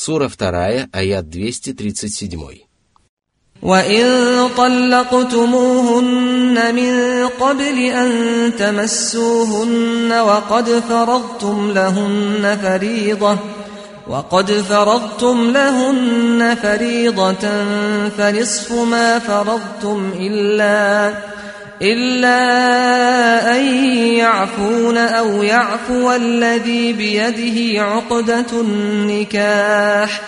Сура 2, аят 237. وإن طلقتموهن من قبل أن تمسوهن وقد فرضتم لهن فريضة وقد فرضتم لهن فريضة فنصف ما فرضتم إلا إلا أن يعفون أو يعفو الذي بيده عقدة النكاح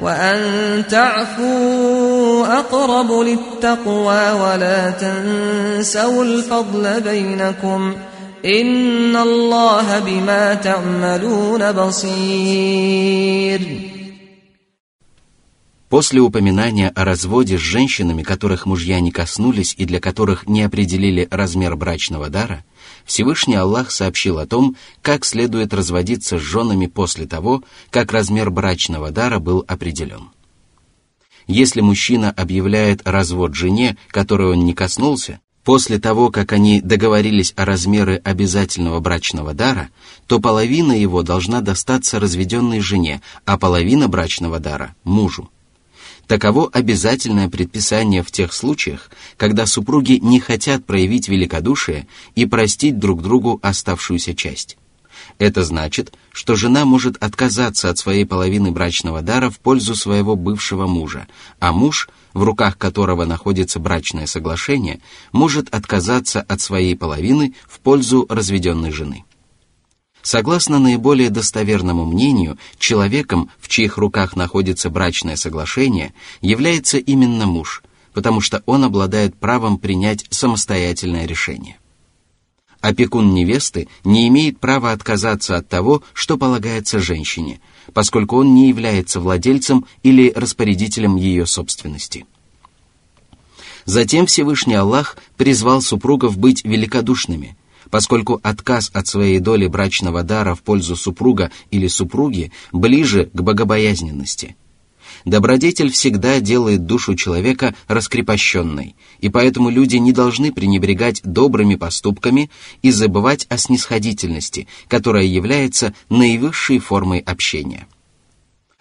وأن تعفوا أقرب للتقوى ولا تنسوا الفضل بينكم إن الله بما تعملون بصير После упоминания о разводе с женщинами, которых мужья не коснулись и для которых не определили размер брачного дара, Всевышний Аллах сообщил о том, как следует разводиться с женами после того, как размер брачного дара был определен. Если мужчина объявляет развод жене, которой он не коснулся, после того, как они договорились о размере обязательного брачного дара, то половина его должна достаться разведенной жене, а половина брачного дара – мужу. Таково обязательное предписание в тех случаях, когда супруги не хотят проявить великодушие и простить друг другу оставшуюся часть. Это значит, что жена может отказаться от своей половины брачного дара в пользу своего бывшего мужа, а муж, в руках которого находится брачное соглашение, может отказаться от своей половины в пользу разведенной жены. Согласно наиболее достоверному мнению, человеком, в чьих руках находится брачное соглашение, является именно муж, потому что он обладает правом принять самостоятельное решение. Опекун невесты не имеет права отказаться от того, что полагается женщине, поскольку он не является владельцем или распорядителем ее собственности. Затем Всевышний Аллах призвал супругов быть великодушными – поскольку отказ от своей доли брачного дара в пользу супруга или супруги ближе к богобоязненности. Добродетель всегда делает душу человека раскрепощенной, и поэтому люди не должны пренебрегать добрыми поступками и забывать о снисходительности, которая является наивысшей формой общения.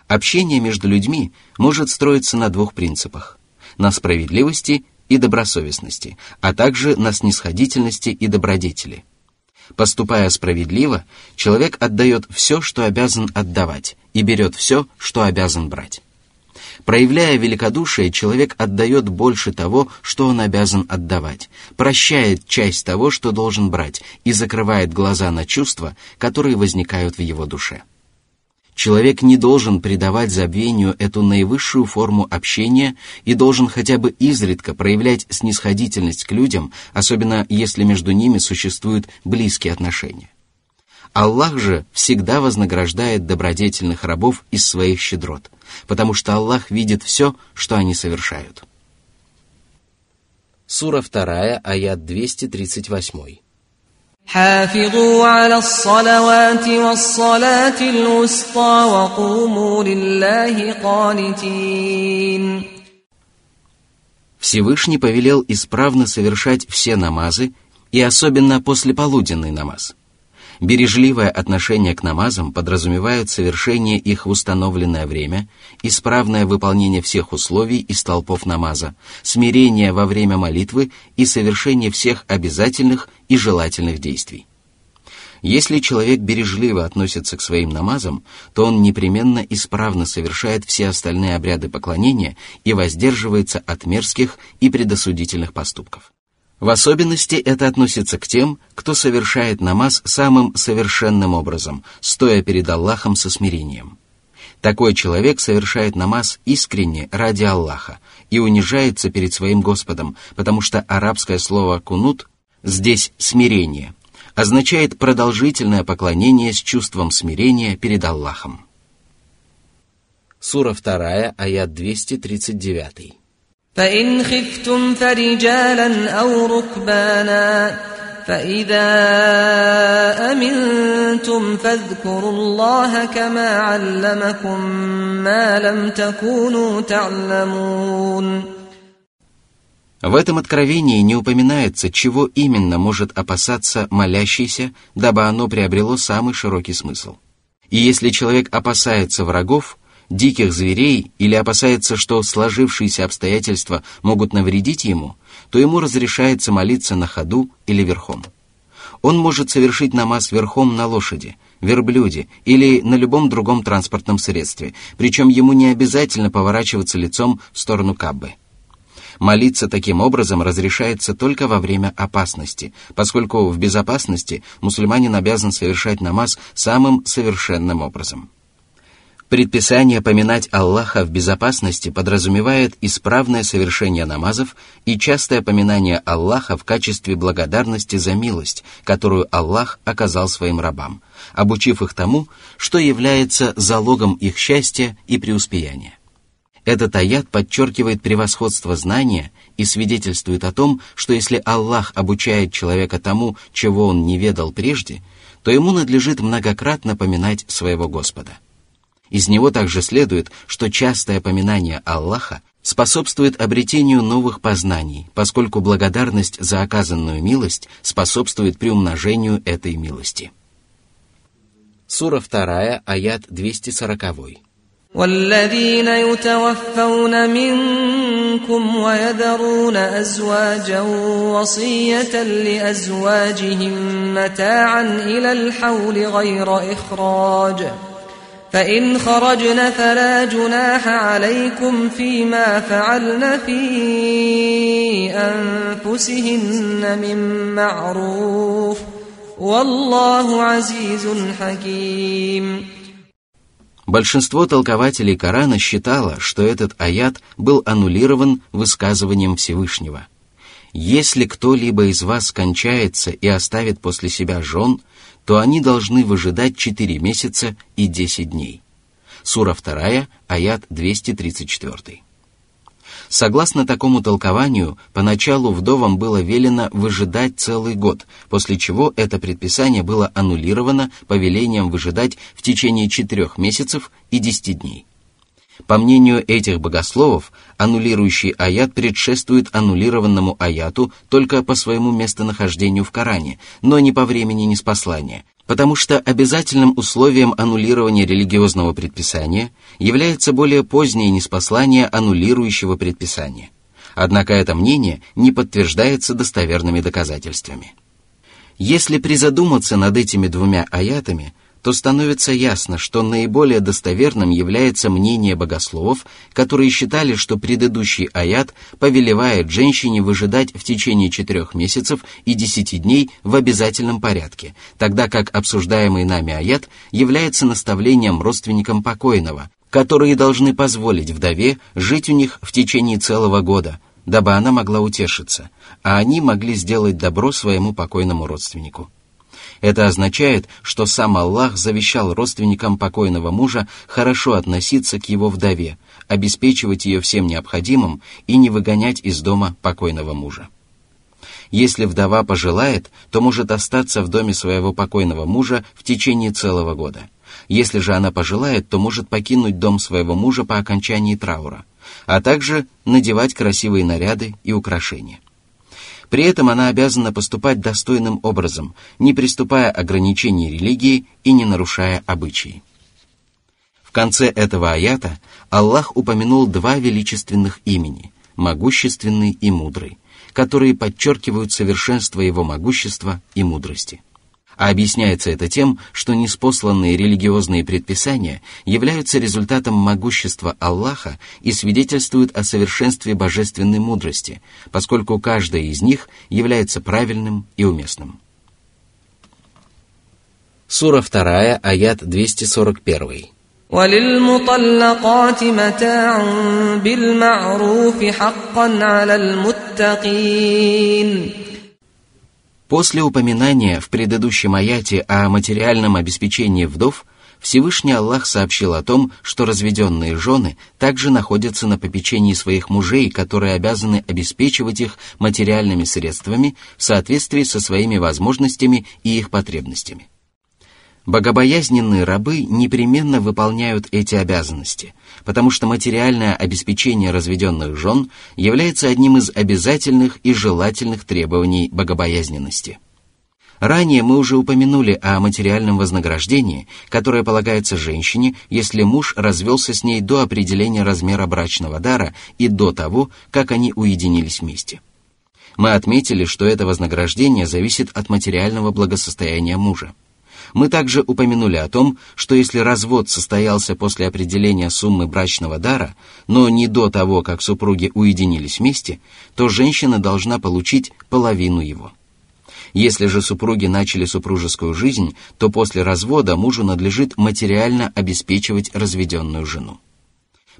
Общение между людьми может строиться на двух принципах – на справедливости и добросовестности, а также на снисходительности и добродетели. Поступая справедливо, человек отдает все, что обязан отдавать, и берет все, что обязан брать. Проявляя великодушие, человек отдает больше того, что он обязан отдавать, прощает часть того, что должен брать, и закрывает глаза на чувства, которые возникают в его душе. Человек не должен придавать забвению эту наивысшую форму общения и должен хотя бы изредка проявлять снисходительность к людям, особенно если между ними существуют близкие отношения. Аллах же всегда вознаграждает добродетельных рабов из своих щедрот, потому что Аллах видит все, что они совершают. Сура 2, аят 238. حافظوا على الصلوات والصلاة الوسطى وقوموا لله قانتين Всевышний повелел исправно совершать все намазы и особенно послеполуденный намаз – Бережливое отношение к намазам подразумевает совершение их в установленное время, исправное выполнение всех условий и столпов намаза, смирение во время молитвы и совершение всех обязательных и желательных действий. Если человек бережливо относится к своим намазам, то он непременно исправно совершает все остальные обряды поклонения и воздерживается от мерзких и предосудительных поступков. В особенности это относится к тем, кто совершает намаз самым совершенным образом, стоя перед Аллахом со смирением. Такой человек совершает намаз искренне ради Аллаха и унижается перед своим Господом, потому что арабское слово «кунут» здесь «смирение» означает продолжительное поклонение с чувством смирения перед Аллахом. Сура 2, аят 239. فإن خفتم فرجالا أو ركبانا فإذا أمنتم فاذكروا الله كما علمكم ما لم تكونوا تعلمون в этом откровении не упоминается, чего именно может опасаться молящийся, дабы оно приобрело самый широкий смысл. И если человек опасается врагов, диких зверей или опасается, что сложившиеся обстоятельства могут навредить ему, то ему разрешается молиться на ходу или верхом. Он может совершить намаз верхом на лошади, верблюде или на любом другом транспортном средстве, причем ему не обязательно поворачиваться лицом в сторону Каббы. Молиться таким образом разрешается только во время опасности, поскольку в безопасности мусульманин обязан совершать намаз самым совершенным образом. Предписание поминать Аллаха в безопасности подразумевает исправное совершение намазов и частое поминание Аллаха в качестве благодарности за милость, которую Аллах оказал своим рабам, обучив их тому, что является залогом их счастья и преуспеяния. Этот аят подчеркивает превосходство знания и свидетельствует о том, что если Аллах обучает человека тому, чего он не ведал прежде, то ему надлежит многократно поминать своего Господа. Из него также следует, что частое поминание Аллаха способствует обретению новых познаний, поскольку благодарность за оказанную милость способствует приумножению этой милости. Сура 2, аят 240. والذين يتوفون منكم ويذرون أزواجا وصية لأزواجهم متاعا إلى الحول غير إخراج. فإن خرجن فلا جناح عليكم فيما فعلن في أنفسهن من معروف. والله عزيز حكيم. Большинство толкователей Корана считало, что этот аят был аннулирован высказыванием Всевышнего. Если кто-либо из вас скончается и оставит после себя жен, то они должны выжидать 4 месяца и 10 дней. Сура 2, аят 234. Согласно такому толкованию, поначалу вдовам было велено выжидать целый год, после чего это предписание было аннулировано повелением выжидать в течение четырех месяцев и десяти дней. По мнению этих богословов, аннулирующий аят предшествует аннулированному аяту только по своему местонахождению в Коране, но не по времени неспослания, потому что обязательным условием аннулирования религиозного предписания является более позднее неспослание аннулирующего предписания. Однако это мнение не подтверждается достоверными доказательствами. Если призадуматься над этими двумя аятами – то становится ясно, что наиболее достоверным является мнение богословов, которые считали, что предыдущий аят повелевает женщине выжидать в течение четырех месяцев и десяти дней в обязательном порядке, тогда как обсуждаемый нами аят является наставлением родственникам покойного, которые должны позволить вдове жить у них в течение целого года, дабы она могла утешиться, а они могли сделать добро своему покойному родственнику. Это означает, что сам Аллах завещал родственникам покойного мужа хорошо относиться к его вдове, обеспечивать ее всем необходимым и не выгонять из дома покойного мужа. Если вдова пожелает, то может остаться в доме своего покойного мужа в течение целого года. Если же она пожелает, то может покинуть дом своего мужа по окончании траура, а также надевать красивые наряды и украшения. При этом она обязана поступать достойным образом, не приступая ограничений религии и не нарушая обычаи. В конце этого аята Аллах упомянул два величественных имени – могущественный и мудрый, которые подчеркивают совершенство его могущества и мудрости – а объясняется это тем, что неспосланные религиозные предписания являются результатом могущества Аллаха и свидетельствуют о совершенстве божественной мудрости, поскольку каждая из них является правильным и уместным. Сура 2, аят 241. وللمطلقات متاع بالمعروف حقا على المتقين После упоминания в предыдущем аяте о материальном обеспечении вдов, Всевышний Аллах сообщил о том, что разведенные жены также находятся на попечении своих мужей, которые обязаны обеспечивать их материальными средствами в соответствии со своими возможностями и их потребностями. Богобоязненные рабы непременно выполняют эти обязанности, потому что материальное обеспечение разведенных жен является одним из обязательных и желательных требований богобоязненности. Ранее мы уже упомянули о материальном вознаграждении, которое полагается женщине, если муж развелся с ней до определения размера брачного дара и до того, как они уединились вместе. Мы отметили, что это вознаграждение зависит от материального благосостояния мужа. Мы также упомянули о том, что если развод состоялся после определения суммы брачного дара, но не до того, как супруги уединились вместе, то женщина должна получить половину его. Если же супруги начали супружескую жизнь, то после развода мужу надлежит материально обеспечивать разведенную жену.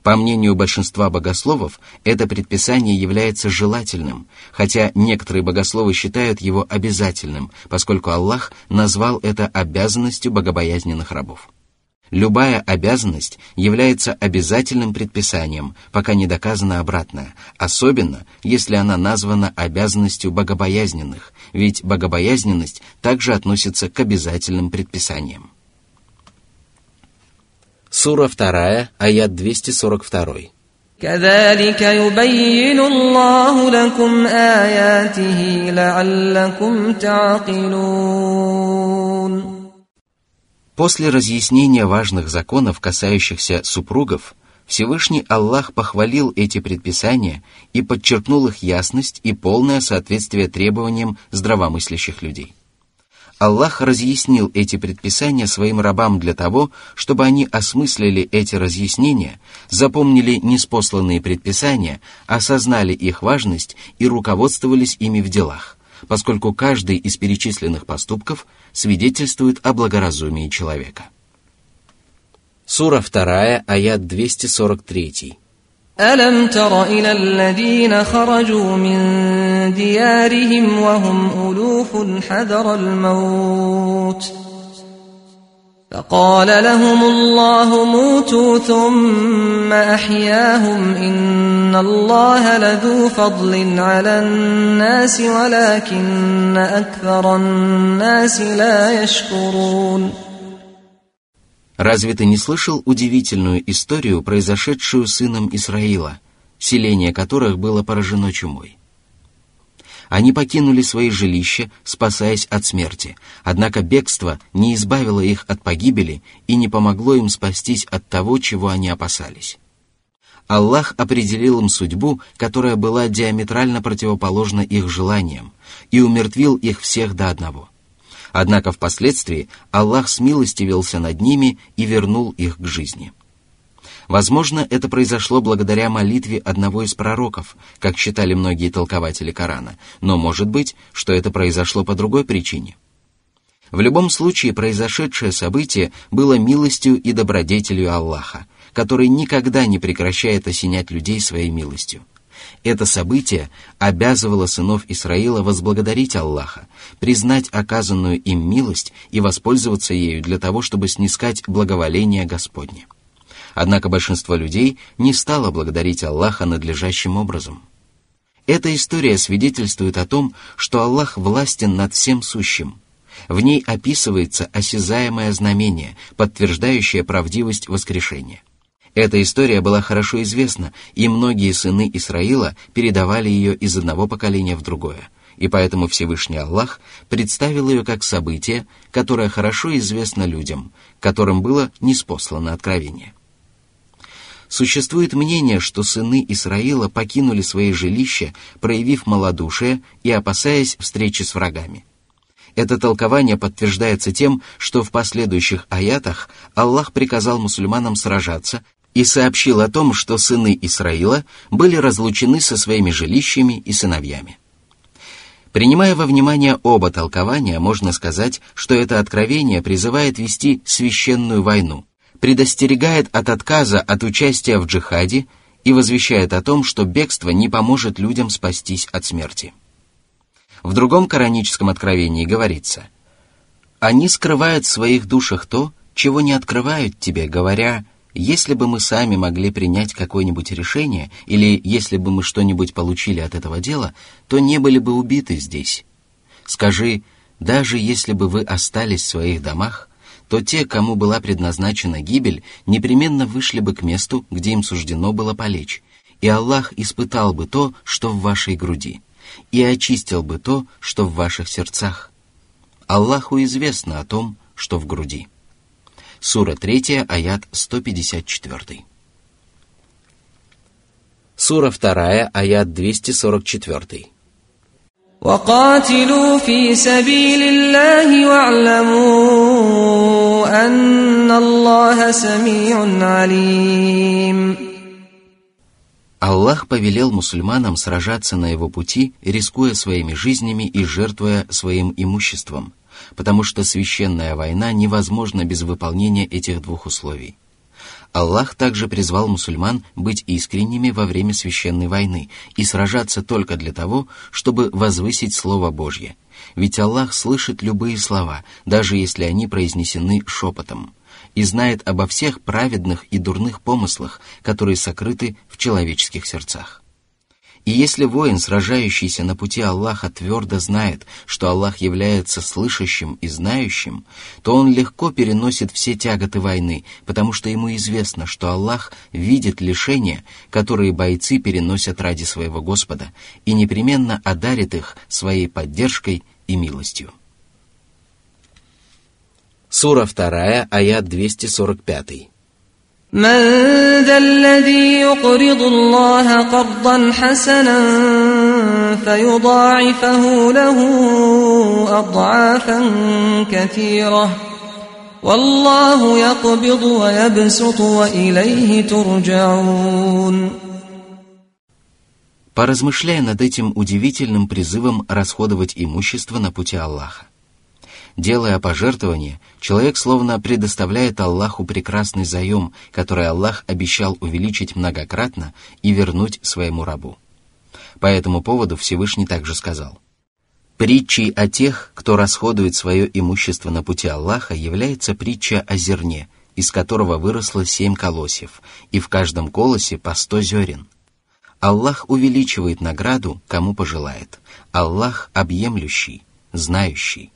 По мнению большинства богословов, это предписание является желательным, хотя некоторые богословы считают его обязательным, поскольку Аллах назвал это обязанностью богобоязненных рабов. Любая обязанность является обязательным предписанием, пока не доказано обратное, особенно если она названа обязанностью богобоязненных, ведь богобоязненность также относится к обязательным предписаниям. Сура 2, аят 242. كذلك يبين الله لكم آياته لعلكم تعقلون После разъяснения важных законов, касающихся супругов, Всевышний Аллах похвалил эти предписания и подчеркнул их ясность и полное соответствие требованиям здравомыслящих людей. Аллах разъяснил эти предписания своим рабам для того, чтобы они осмыслили эти разъяснения, запомнили неспосланные предписания, осознали их важность и руководствовались ими в делах, поскольку каждый из перечисленных поступков свидетельствует о благоразумии человека. Сура 2, аят 243. ألم تر إلى الذين خرجوا من ديارهم وهم ألوف حذر الموت فقال لهم الله موتوا ثم أحياهم إن الله لذو فضل على الناس ولكن أكثر الناس لا يشكرون Разве ты не слышал удивительную историю, произошедшую сыном Исраила, селение которых было поражено чумой? Они покинули свои жилища, спасаясь от смерти, однако бегство не избавило их от погибели и не помогло им спастись от того, чего они опасались. Аллах определил им судьбу, которая была диаметрально противоположна их желаниям, и умертвил их всех до одного – Однако впоследствии Аллах смилостивился над ними и вернул их к жизни. Возможно, это произошло благодаря молитве одного из пророков, как считали многие толкователи Корана, но может быть, что это произошло по другой причине. В любом случае, произошедшее событие было милостью и добродетелью Аллаха, который никогда не прекращает осенять людей своей милостью – это событие обязывало сынов Исраила возблагодарить Аллаха, признать оказанную им милость и воспользоваться ею для того, чтобы снискать благоволение Господне. Однако большинство людей не стало благодарить Аллаха надлежащим образом. Эта история свидетельствует о том, что Аллах властен над всем сущим. В ней описывается осязаемое знамение, подтверждающее правдивость воскрешения – эта история была хорошо известна, и многие сыны Исраила передавали ее из одного поколения в другое, и поэтому Всевышний Аллах представил ее как событие, которое хорошо известно людям, которым было неспослано откровение. Существует мнение, что сыны Исраила покинули свои жилища, проявив малодушие и опасаясь встречи с врагами. Это толкование подтверждается тем, что в последующих аятах Аллах приказал мусульманам сражаться и сообщил о том, что сыны Исраила были разлучены со своими жилищами и сыновьями. Принимая во внимание оба толкования, можно сказать, что это откровение призывает вести священную войну, предостерегает от отказа от участия в джихаде и возвещает о том, что бегство не поможет людям спастись от смерти. В другом кораническом откровении говорится «Они скрывают в своих душах то, чего не открывают тебе, говоря – если бы мы сами могли принять какое-нибудь решение, или если бы мы что-нибудь получили от этого дела, то не были бы убиты здесь. Скажи, даже если бы вы остались в своих домах, то те, кому была предназначена гибель, непременно вышли бы к месту, где им суждено было полечь, и Аллах испытал бы то, что в вашей груди, и очистил бы то, что в ваших сердцах. Аллаху известно о том, что в груди. Сура 3, аят 154. Сура 2, аят 244. وقاتلوا في سبيل الله واعلموا أن الله سميع عليم Аллах повелел мусульманам сражаться на его пути, рискуя своими жизнями и жертвуя своим имуществом, потому что священная война невозможна без выполнения этих двух условий. Аллах также призвал мусульман быть искренними во время священной войны и сражаться только для того, чтобы возвысить Слово Божье. Ведь Аллах слышит любые слова, даже если они произнесены шепотом, и знает обо всех праведных и дурных помыслах, которые сокрыты в человеческих сердцах. И если воин, сражающийся на пути Аллаха, твердо знает, что Аллах является слышащим и знающим, то он легко переносит все тяготы войны, потому что ему известно, что Аллах видит лишения, которые бойцы переносят ради своего Господа, и непременно одарит их своей поддержкой и милостью. Сура 2, аят 245. من ذا الذي يقرض الله قرضا حسنا فيضاعفه له اضعافا كثيره والله يقبض ويبسط واليه ترجعون Поразмышляя над этим удивительным призывом расходовать имущество на пути Аллаха. Делая пожертвование, человек словно предоставляет Аллаху прекрасный заем, который Аллах обещал увеличить многократно и вернуть своему рабу. По этому поводу Всевышний также сказал, «Притчей о тех, кто расходует свое имущество на пути Аллаха, является притча о зерне, из которого выросло семь колосьев, и в каждом колосе по сто зерен. Аллах увеличивает награду, кому пожелает. Аллах объемлющий, знающий.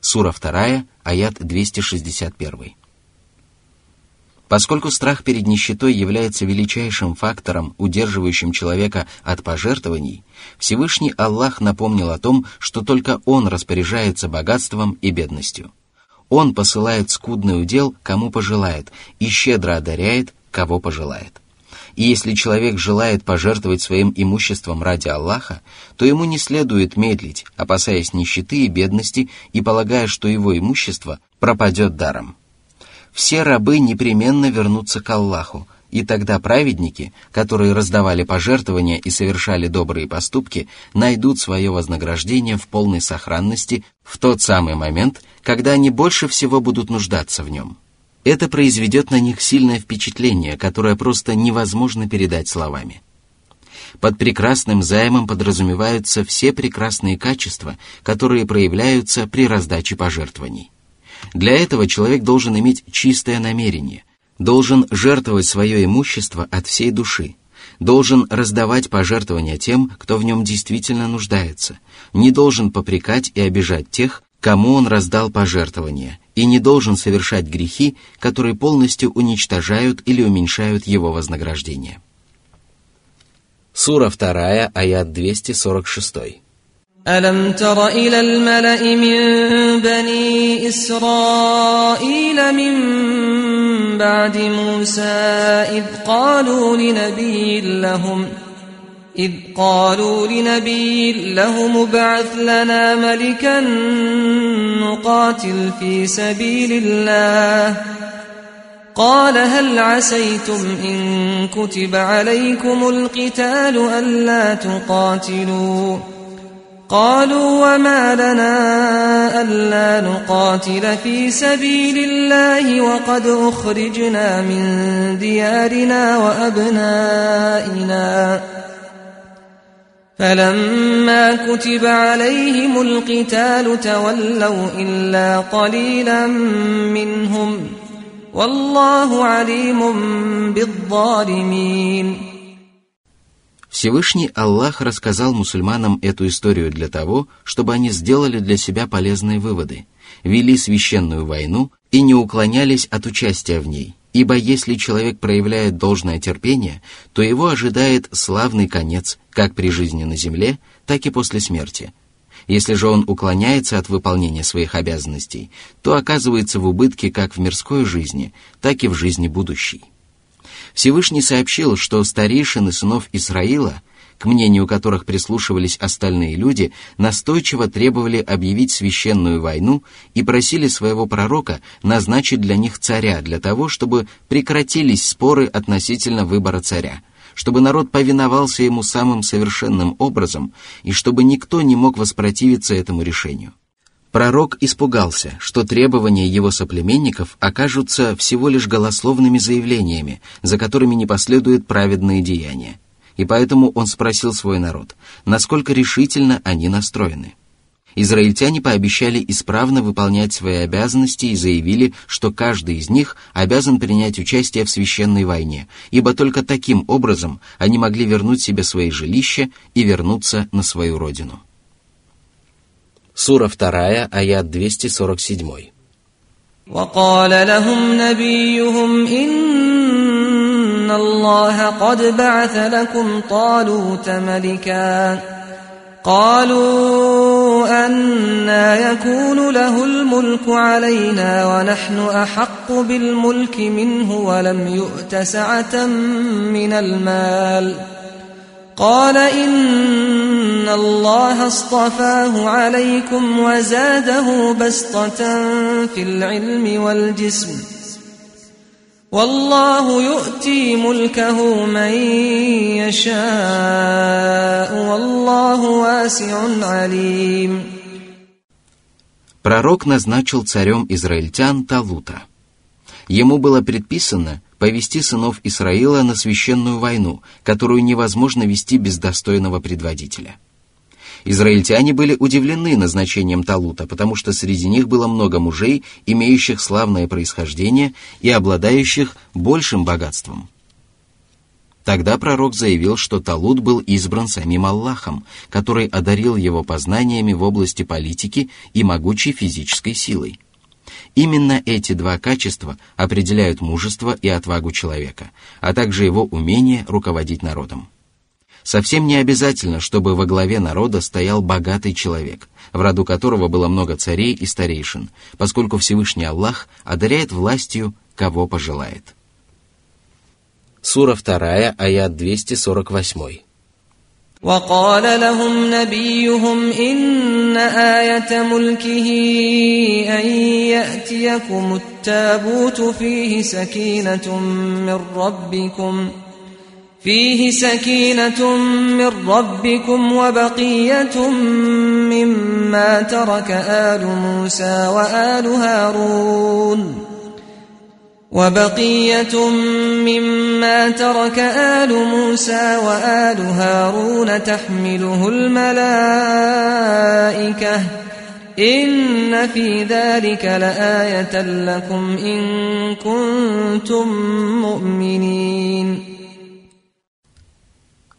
Сура 2, аят 261. Поскольку страх перед нищетой является величайшим фактором, удерживающим человека от пожертвований, Всевышний Аллах напомнил о том, что только Он распоряжается богатством и бедностью. Он посылает скудный удел, кому пожелает, и щедро одаряет, кого пожелает. И если человек желает пожертвовать своим имуществом ради Аллаха, то ему не следует медлить, опасаясь нищеты и бедности и полагая, что его имущество пропадет даром. Все рабы непременно вернутся к Аллаху, и тогда праведники, которые раздавали пожертвования и совершали добрые поступки, найдут свое вознаграждение в полной сохранности в тот самый момент, когда они больше всего будут нуждаться в нем. Это произведет на них сильное впечатление, которое просто невозможно передать словами. Под прекрасным займом подразумеваются все прекрасные качества, которые проявляются при раздаче пожертвований. Для этого человек должен иметь чистое намерение, должен жертвовать свое имущество от всей души, должен раздавать пожертвования тем, кто в нем действительно нуждается, не должен попрекать и обижать тех, кому он раздал пожертвования, и не должен совершать грехи, которые полностью уничтожают или уменьшают его вознаграждение. Сура 2, аят 246. ألم تر إلى الملأ من بني إسرائيل من بعد موسى إذ قالوا لنبي لهم ۖ إذ قالوا لنبي لهم ابعث لنا ملكا نقاتل في سبيل الله. قال هل عسيتم إن كتب عليكم القتال ألا تقاتلوا؟ قالوا وما لنا ألا نقاتل في سبيل الله وقد أخرجنا من ديارنا وأبنائنا. فلما كتب عليهم القتال تولوا إلا قليلا منهم والله عليم بالظالمين Всевышний Аллах рассказал мусульманам эту историю для того, чтобы они сделали для себя полезные выводы, вели священную войну и не уклонялись от участия в ней, Ибо если человек проявляет должное терпение, то его ожидает славный конец как при жизни на земле, так и после смерти. Если же он уклоняется от выполнения своих обязанностей, то оказывается в убытке как в мирской жизни, так и в жизни будущей. Всевышний сообщил, что старейшины сынов Исраила, к мнению которых прислушивались остальные люди, настойчиво требовали объявить священную войну и просили своего пророка назначить для них царя, для того, чтобы прекратились споры относительно выбора царя, чтобы народ повиновался ему самым совершенным образом и чтобы никто не мог воспротивиться этому решению. Пророк испугался, что требования его соплеменников окажутся всего лишь голословными заявлениями, за которыми не последуют праведные деяния. И поэтому он спросил свой народ, насколько решительно они настроены. Израильтяне пообещали исправно выполнять свои обязанности и заявили, что каждый из них обязан принять участие в священной войне, ибо только таким образом они могли вернуть себе свои жилища и вернуться на свою родину. Сура 2, аят 247. وقال لهم نبيهم إن الله قد بعث لكم طالوت ملكا قالوا أنا يكون له الملك علينا ونحن أحق بالملك منه ولم يؤت سعة من المال قال إن الله اصطفاه عليكم وزاده بسطة في العلم والجسم والله يؤتي ملكه من يشاء والله واسع عليم Пророк назначил царем израильтян Талута. Ему было предписано повести сынов Исраила на священную войну, которую невозможно вести без достойного предводителя. Израильтяне были удивлены назначением Талута, потому что среди них было много мужей, имеющих славное происхождение и обладающих большим богатством. Тогда пророк заявил, что Талут был избран самим Аллахом, который одарил его познаниями в области политики и могучей физической силой – Именно эти два качества определяют мужество и отвагу человека, а также его умение руководить народом. Совсем не обязательно, чтобы во главе народа стоял богатый человек, в роду которого было много царей и старейшин, поскольку Всевышний Аллах одаряет властью, кого пожелает. Сура 2, аят 248. وقال لهم نبيهم إن آية ملكه أن يأتيكم التابوت فيه سكينة من ربكم فيه سكينة من ربكم وبقية مما ترك آل موسى وآل هارون وبقية مما ترك آل موسى وآل هارون تحمله الملائكة إن في ذلك لآية لكم إن كنتم مؤمنين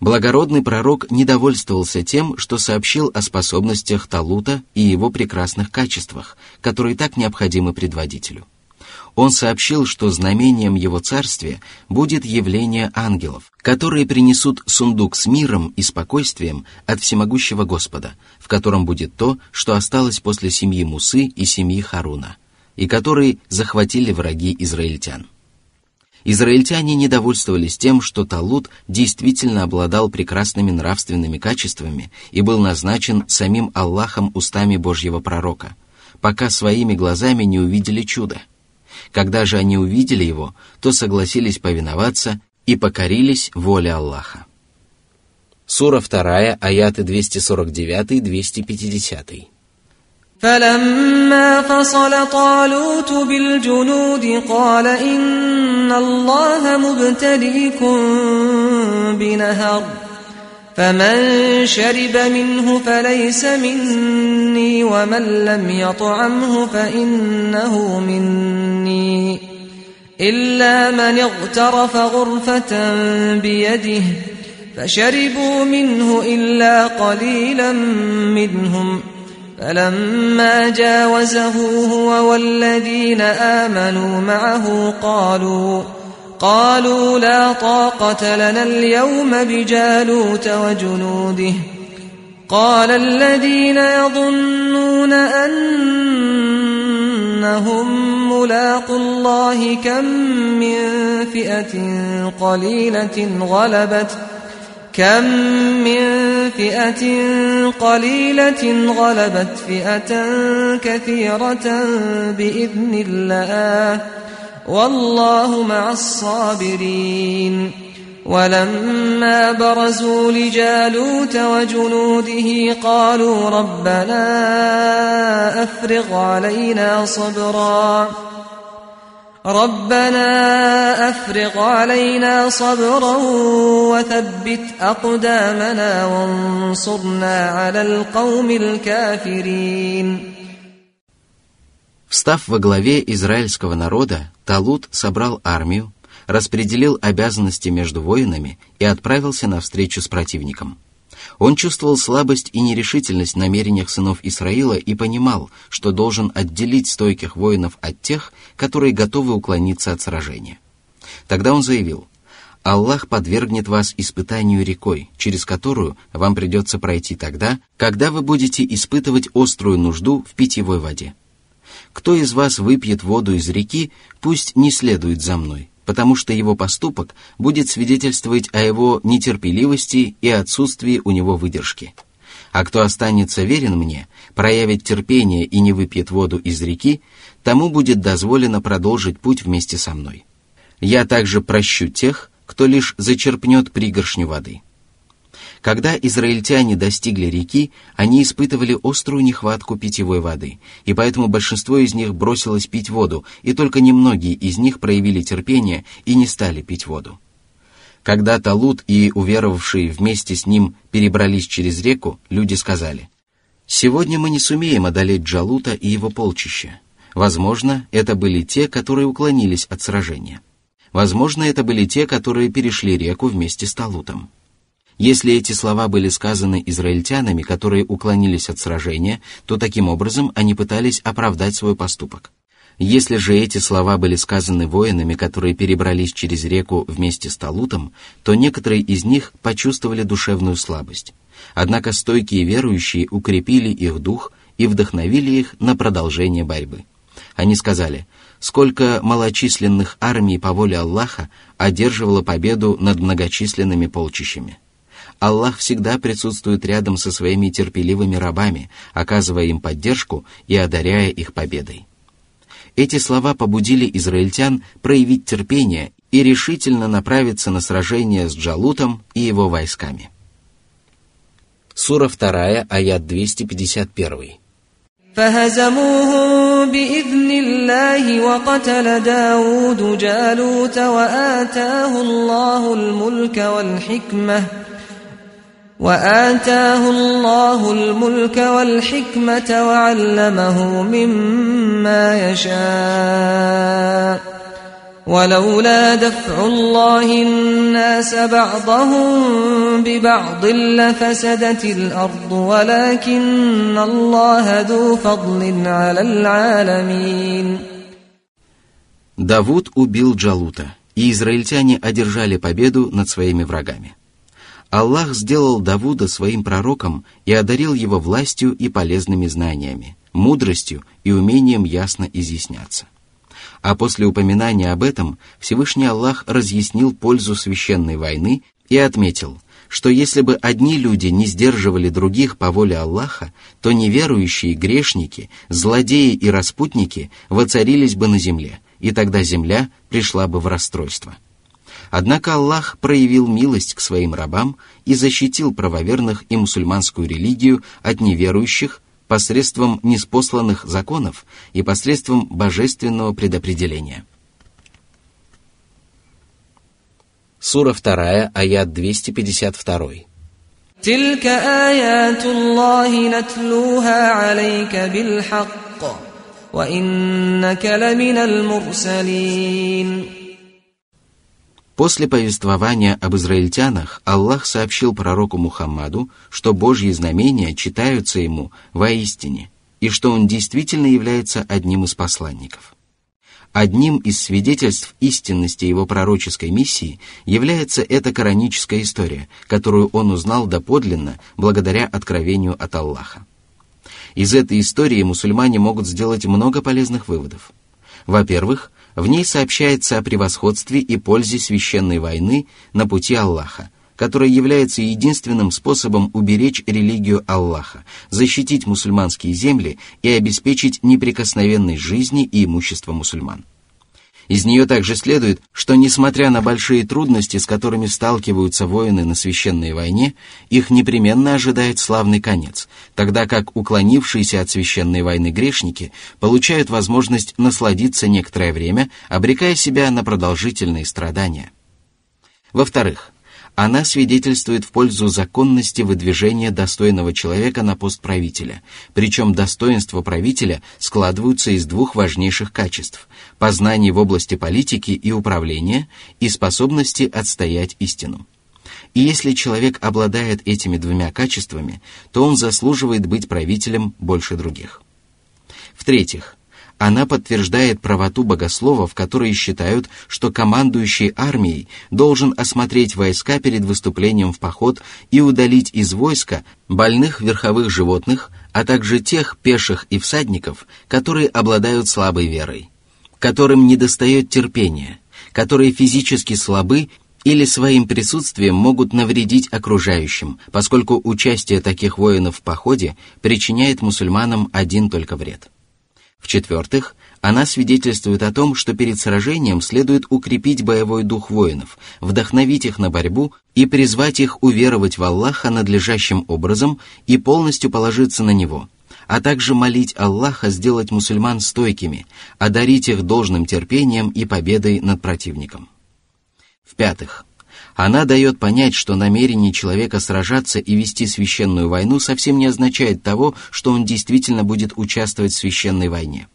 Благородный пророк не довольствовался тем, что сообщил о способностях Талута и его прекрасных качествах, которые так необходимы предводителю он сообщил, что знамением его царствия будет явление ангелов, которые принесут сундук с миром и спокойствием от всемогущего Господа, в котором будет то, что осталось после семьи Мусы и семьи Харуна, и которые захватили враги израильтян. Израильтяне недовольствовались тем, что Талут действительно обладал прекрасными нравственными качествами и был назначен самим Аллахом устами Божьего пророка, пока своими глазами не увидели чудо – когда же они увидели его, то согласились повиноваться и покорились воле Аллаха. Сура 2, аяты 249-250. فلما فصل طالوت بالجنود قال إن الله مبتليكم بنهر فمن شرب منه فليس مني ومن لم يطعمه فإنه مني إلا من اغترف غرفة بيده فشربوا منه إلا قليلا منهم. فلما جاوزه هو والذين آمنوا معه قالوا قالوا لا طاقة لنا اليوم بجالوت وجنوده. قال الذين يظنون أنهم ملاقوا الله كم من فئة قليلة غلبت كم من فئة قليلة غلبت فئة كثيرة بإذن الله. والله مع الصابرين. ولما برزوا لجالوت وجنوده قالوا ربنا أفرغ علينا صبرا. ربنا افرغ علينا صبرا وثبت اقدامنا وانصرنا على القوم الكافرين Встав во главе израильского народа, Талут собрал армию, распределил обязанности между воинами и отправился на встречу с противником. Он чувствовал слабость и нерешительность в намерениях сынов Исраила и понимал, что должен отделить стойких воинов от тех, которые готовы уклониться от сражения. Тогда он заявил, «Аллах подвергнет вас испытанию рекой, через которую вам придется пройти тогда, когда вы будете испытывать острую нужду в питьевой воде. Кто из вас выпьет воду из реки, пусть не следует за мной, потому что его поступок будет свидетельствовать о его нетерпеливости и отсутствии у него выдержки. А кто останется верен мне, проявит терпение и не выпьет воду из реки, тому будет дозволено продолжить путь вместе со мной. Я также прощу тех, кто лишь зачерпнет пригоршню воды. Когда израильтяне достигли реки, они испытывали острую нехватку питьевой воды, и поэтому большинство из них бросилось пить воду, и только немногие из них проявили терпение и не стали пить воду. Когда Талут и уверовавшие вместе с ним перебрались через реку, люди сказали, «Сегодня мы не сумеем одолеть Джалута и его полчища. Возможно, это были те, которые уклонились от сражения. Возможно, это были те, которые перешли реку вместе с Талутом. Если эти слова были сказаны израильтянами, которые уклонились от сражения, то таким образом они пытались оправдать свой поступок. Если же эти слова были сказаны воинами, которые перебрались через реку вместе с Талутом, то некоторые из них почувствовали душевную слабость. Однако стойкие верующие укрепили их дух и вдохновили их на продолжение борьбы. Они сказали, сколько малочисленных армий по воле Аллаха одерживало победу над многочисленными полчищами. Аллах всегда присутствует рядом со своими терпеливыми рабами, оказывая им поддержку и одаряя их победой. Эти слова побудили израильтян проявить терпение и решительно направиться на сражение с Джалутом и его войсками. Сура 2, аят 251. فهزموهم بإذن الله وقتل داود جالوت وآتاه الله الملك والحكمة وآتاه الله الملك والحكمة وعلمه مما يشاء ولولا دفع الله الناس بعضهم ببعض لفسدت الأرض ولكن الله ذو فضل على العالمين Давуд убил Джалута, и израильтяне одержали победу над своими врагами. Аллах сделал Давуда своим пророком и одарил его властью и полезными знаниями, мудростью и умением ясно изъясняться. А после упоминания об этом Всевышний Аллах разъяснил пользу священной войны и отметил, что если бы одни люди не сдерживали других по воле Аллаха, то неверующие грешники, злодеи и распутники воцарились бы на земле, и тогда земля пришла бы в расстройство. Однако Аллах проявил милость к своим рабам и защитил правоверных и мусульманскую религию от неверующих посредством неспосланных законов и посредством божественного предопределения. Сура 2, аят 252. تلك آيات الله نتلوها عليك بالحق وإنك لمن المرسلين После повествования об израильтянах Аллах сообщил пророку Мухаммаду, что Божьи знамения читаются ему воистине, и что он действительно является одним из посланников. Одним из свидетельств истинности его пророческой миссии является эта кораническая история, которую он узнал доподлинно благодаря откровению от Аллаха. Из этой истории мусульмане могут сделать много полезных выводов. Во-первых, в ней сообщается о превосходстве и пользе священной войны на пути Аллаха, которая является единственным способом уберечь религию Аллаха, защитить мусульманские земли и обеспечить неприкосновенность жизни и имущества мусульман. Из нее также следует, что несмотря на большие трудности, с которыми сталкиваются воины на священной войне, их непременно ожидает славный конец, тогда как уклонившиеся от священной войны грешники получают возможность насладиться некоторое время, обрекая себя на продолжительные страдания. Во-вторых, она свидетельствует в пользу законности выдвижения достойного человека на пост правителя, причем достоинства правителя складываются из двух важнейших качеств – познаний в области политики и управления и способности отстоять истину. И если человек обладает этими двумя качествами, то он заслуживает быть правителем больше других. В-третьих, она подтверждает правоту богословов, которые считают, что командующий армией должен осмотреть войска перед выступлением в поход и удалить из войска больных верховых животных, а также тех пеших и всадников, которые обладают слабой верой, которым недостает терпения, которые физически слабы или своим присутствием могут навредить окружающим, поскольку участие таких воинов в походе причиняет мусульманам один только вред. В-четвертых, она свидетельствует о том, что перед сражением следует укрепить боевой дух воинов, вдохновить их на борьбу и призвать их уверовать в Аллаха надлежащим образом и полностью положиться на Него, а также молить Аллаха сделать мусульман стойкими, одарить их должным терпением и победой над противником. В-пятых, она дает понять, что намерение человека сражаться и вести священную войну совсем не означает того, что он действительно будет участвовать в священной войне.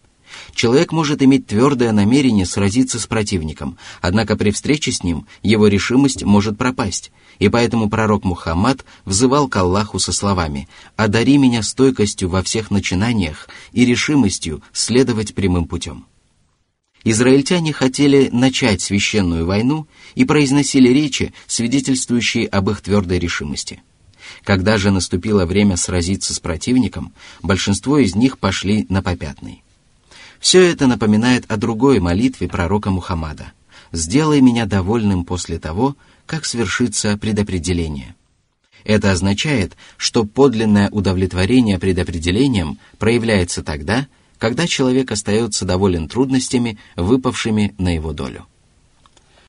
Человек может иметь твердое намерение сразиться с противником, однако при встрече с ним его решимость может пропасть, и поэтому пророк Мухаммад взывал к Аллаху со словами «Одари меня стойкостью во всех начинаниях и решимостью следовать прямым путем». Израильтяне хотели начать священную войну и произносили речи, свидетельствующие об их твердой решимости. Когда же наступило время сразиться с противником, большинство из них пошли на попятный. Все это напоминает о другой молитве пророка Мухаммада «Сделай меня довольным после того, как свершится предопределение». Это означает, что подлинное удовлетворение предопределением проявляется тогда, когда человек остается доволен трудностями, выпавшими на его долю.